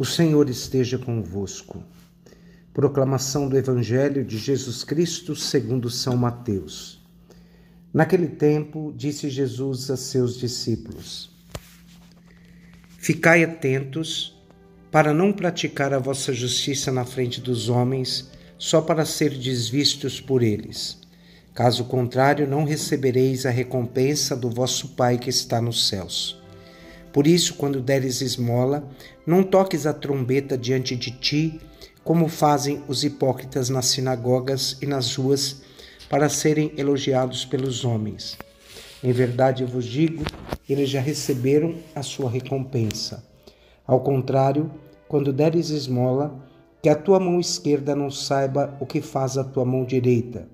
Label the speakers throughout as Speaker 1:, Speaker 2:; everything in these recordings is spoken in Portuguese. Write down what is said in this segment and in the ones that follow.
Speaker 1: O Senhor esteja convosco. Proclamação do Evangelho de Jesus Cristo segundo São Mateus. Naquele tempo, disse Jesus a seus discípulos: Ficai atentos para não praticar a vossa justiça na frente dos homens, só para ser desvistos por eles. Caso contrário, não recebereis a recompensa do vosso Pai que está nos céus. Por isso, quando deres esmola, não toques a trombeta diante de ti, como fazem os hipócritas nas sinagogas e nas ruas, para serem elogiados pelos homens. Em verdade eu vos digo, eles já receberam a sua recompensa. Ao contrário, quando deres esmola, que a tua mão esquerda não saiba o que faz a tua mão direita,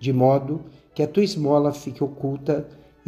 Speaker 1: de modo que a tua esmola fique oculta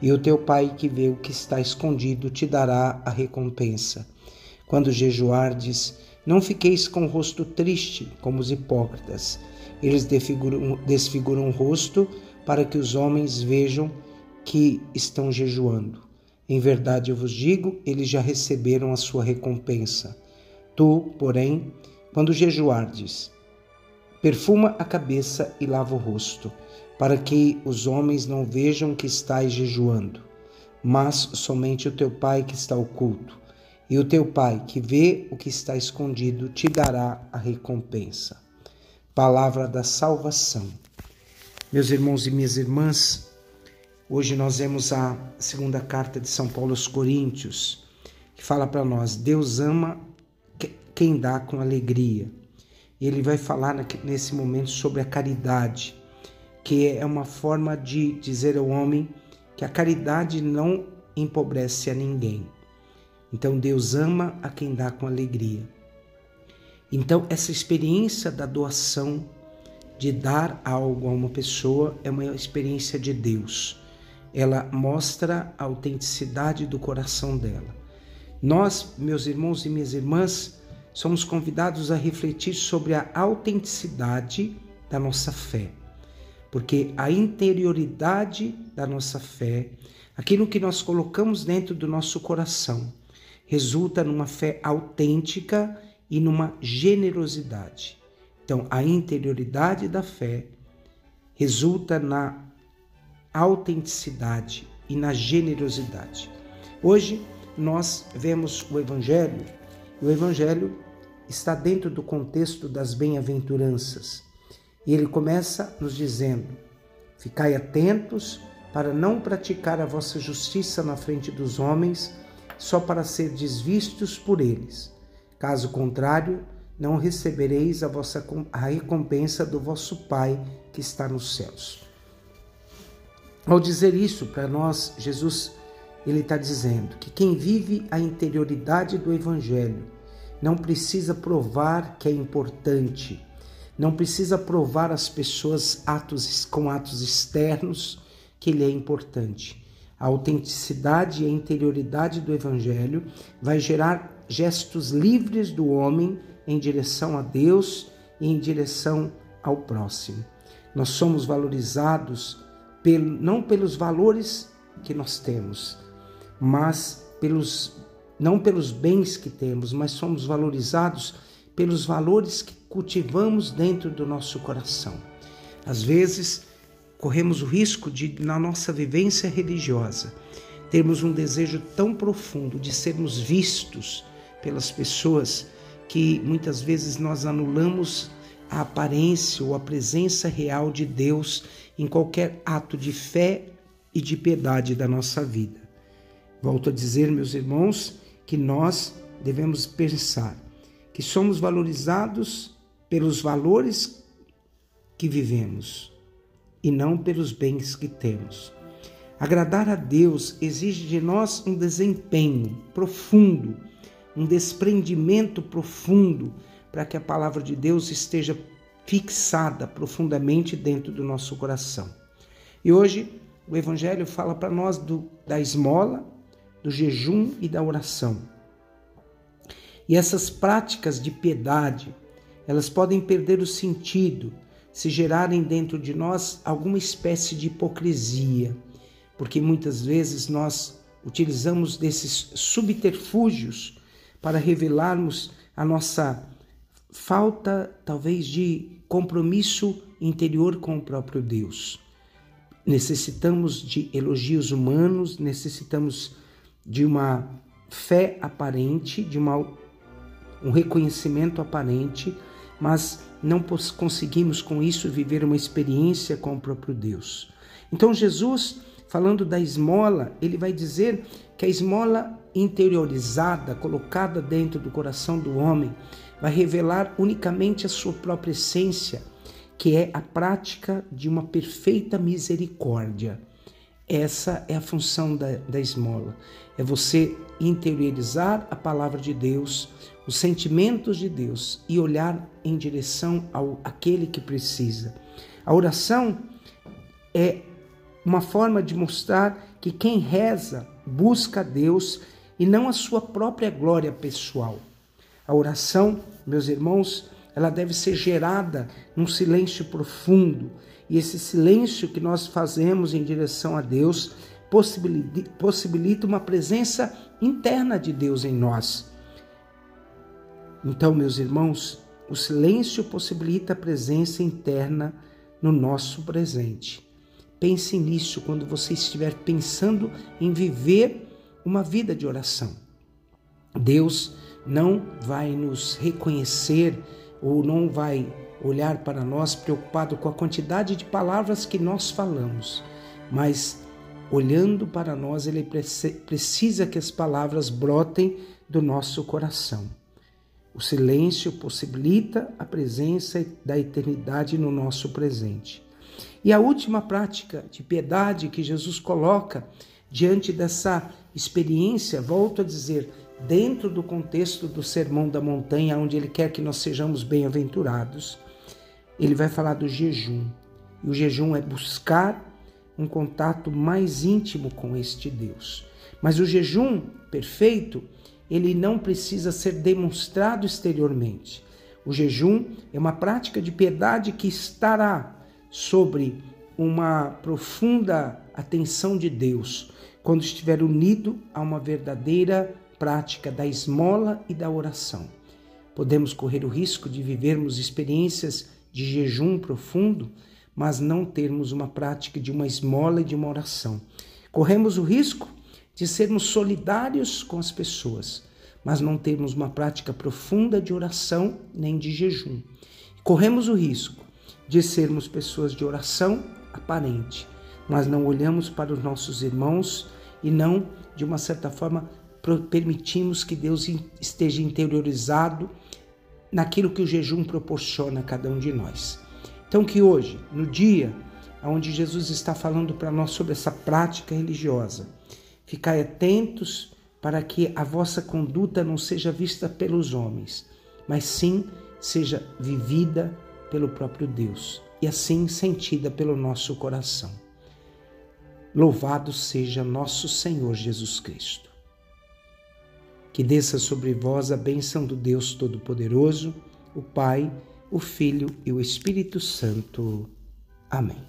Speaker 1: e o teu Pai que vê o que está escondido te dará a recompensa. Quando jejuardes, não fiqueis com o rosto triste, como os hipócritas. Eles desfiguram, desfiguram o rosto para que os homens vejam que estão jejuando. Em verdade eu vos digo, eles já receberam a sua recompensa. Tu, porém, quando jejuardes, perfuma a cabeça e lava o rosto para que os homens não vejam que estás jejuando, mas somente o teu Pai que está oculto. E o teu Pai que vê o que está escondido te dará a recompensa. Palavra da salvação. Meus irmãos e minhas irmãs, hoje nós vemos a segunda carta de São Paulo aos Coríntios, que fala para nós: Deus ama quem dá com alegria. E ele vai falar nesse momento sobre a caridade que é uma forma de dizer ao homem que a caridade não empobrece a ninguém. Então Deus ama a quem dá com alegria. Então essa experiência da doação, de dar algo a uma pessoa, é uma experiência de Deus. Ela mostra a autenticidade do coração dela. Nós, meus irmãos e minhas irmãs, somos convidados a refletir sobre a autenticidade da nossa fé porque a interioridade da nossa fé, aquilo que nós colocamos dentro do nosso coração, resulta numa fé autêntica e numa generosidade. Então, a interioridade da fé resulta na autenticidade e na generosidade. Hoje nós vemos o Evangelho, e o Evangelho está dentro do contexto das bem-aventuranças. E ele começa nos dizendo: Ficai atentos para não praticar a vossa justiça na frente dos homens, só para ser desvistos por eles. Caso contrário, não recebereis a vossa a recompensa do vosso Pai que está nos céus. Ao dizer isso para nós, Jesus ele está dizendo que quem vive a interioridade do Evangelho não precisa provar que é importante, não precisa provar às pessoas atos com atos externos que ele é importante. A autenticidade e a interioridade do evangelho vai gerar gestos livres do homem em direção a Deus e em direção ao próximo. Nós somos valorizados pelo, não pelos valores que nós temos, mas pelos não pelos bens que temos, mas somos valorizados pelos valores que cultivamos dentro do nosso coração. Às vezes, corremos o risco de, na nossa vivência religiosa, termos um desejo tão profundo de sermos vistos pelas pessoas que muitas vezes nós anulamos a aparência ou a presença real de Deus em qualquer ato de fé e de piedade da nossa vida. Volto a dizer, meus irmãos, que nós devemos pensar que somos valorizados pelos valores que vivemos e não pelos bens que temos. Agradar a Deus exige de nós um desempenho profundo, um desprendimento profundo para que a palavra de Deus esteja fixada profundamente dentro do nosso coração. E hoje o Evangelho fala para nós do, da esmola, do jejum e da oração. E essas práticas de piedade, elas podem perder o sentido se gerarem dentro de nós alguma espécie de hipocrisia, porque muitas vezes nós utilizamos desses subterfúgios para revelarmos a nossa falta, talvez, de compromisso interior com o próprio Deus. Necessitamos de elogios humanos, necessitamos de uma fé aparente, de uma, um reconhecimento aparente, mas não conseguimos com isso viver uma experiência com o próprio Deus. Então, Jesus, falando da esmola, ele vai dizer que a esmola interiorizada, colocada dentro do coração do homem, vai revelar unicamente a sua própria essência que é a prática de uma perfeita misericórdia. Essa é a função da, da esmola. É você interiorizar a palavra de Deus, os sentimentos de Deus e olhar em direção ao aquele que precisa. A oração é uma forma de mostrar que quem reza busca Deus e não a sua própria glória pessoal. A oração, meus irmãos, ela deve ser gerada num silêncio profundo. E esse silêncio que nós fazemos em direção a Deus possibilita uma presença interna de Deus em nós. Então, meus irmãos, o silêncio possibilita a presença interna no nosso presente. Pense nisso quando você estiver pensando em viver uma vida de oração. Deus não vai nos reconhecer ou não vai olhar para nós preocupado com a quantidade de palavras que nós falamos, mas olhando para nós, ele precisa que as palavras brotem do nosso coração. O silêncio possibilita a presença da eternidade no nosso presente. E a última prática de piedade que Jesus coloca diante dessa experiência, volto a dizer, dentro do contexto do Sermão da Montanha, onde ele quer que nós sejamos bem-aventurados, ele vai falar do jejum. E o jejum é buscar um contato mais íntimo com este Deus. Mas o jejum perfeito, ele não precisa ser demonstrado exteriormente. O jejum é uma prática de piedade que estará sobre uma profunda atenção de Deus quando estiver unido a uma verdadeira prática da esmola e da oração. Podemos correr o risco de vivermos experiências de jejum profundo, mas não termos uma prática de uma esmola e de uma oração. Corremos o risco de sermos solidários com as pessoas, mas não termos uma prática profunda de oração nem de jejum. Corremos o risco de sermos pessoas de oração aparente, mas não olhamos para os nossos irmãos e não, de uma certa forma, permitimos que Deus esteja interiorizado naquilo que o jejum proporciona a cada um de nós. Então, que hoje, no dia onde Jesus está falando para nós sobre essa prática religiosa, ficai atentos para que a vossa conduta não seja vista pelos homens, mas sim seja vivida pelo próprio Deus e assim sentida pelo nosso coração. Louvado seja nosso Senhor Jesus Cristo que desça sobre vós a bênção do Deus Todo-Poderoso, o Pai, o Filho e o Espírito Santo. Amém.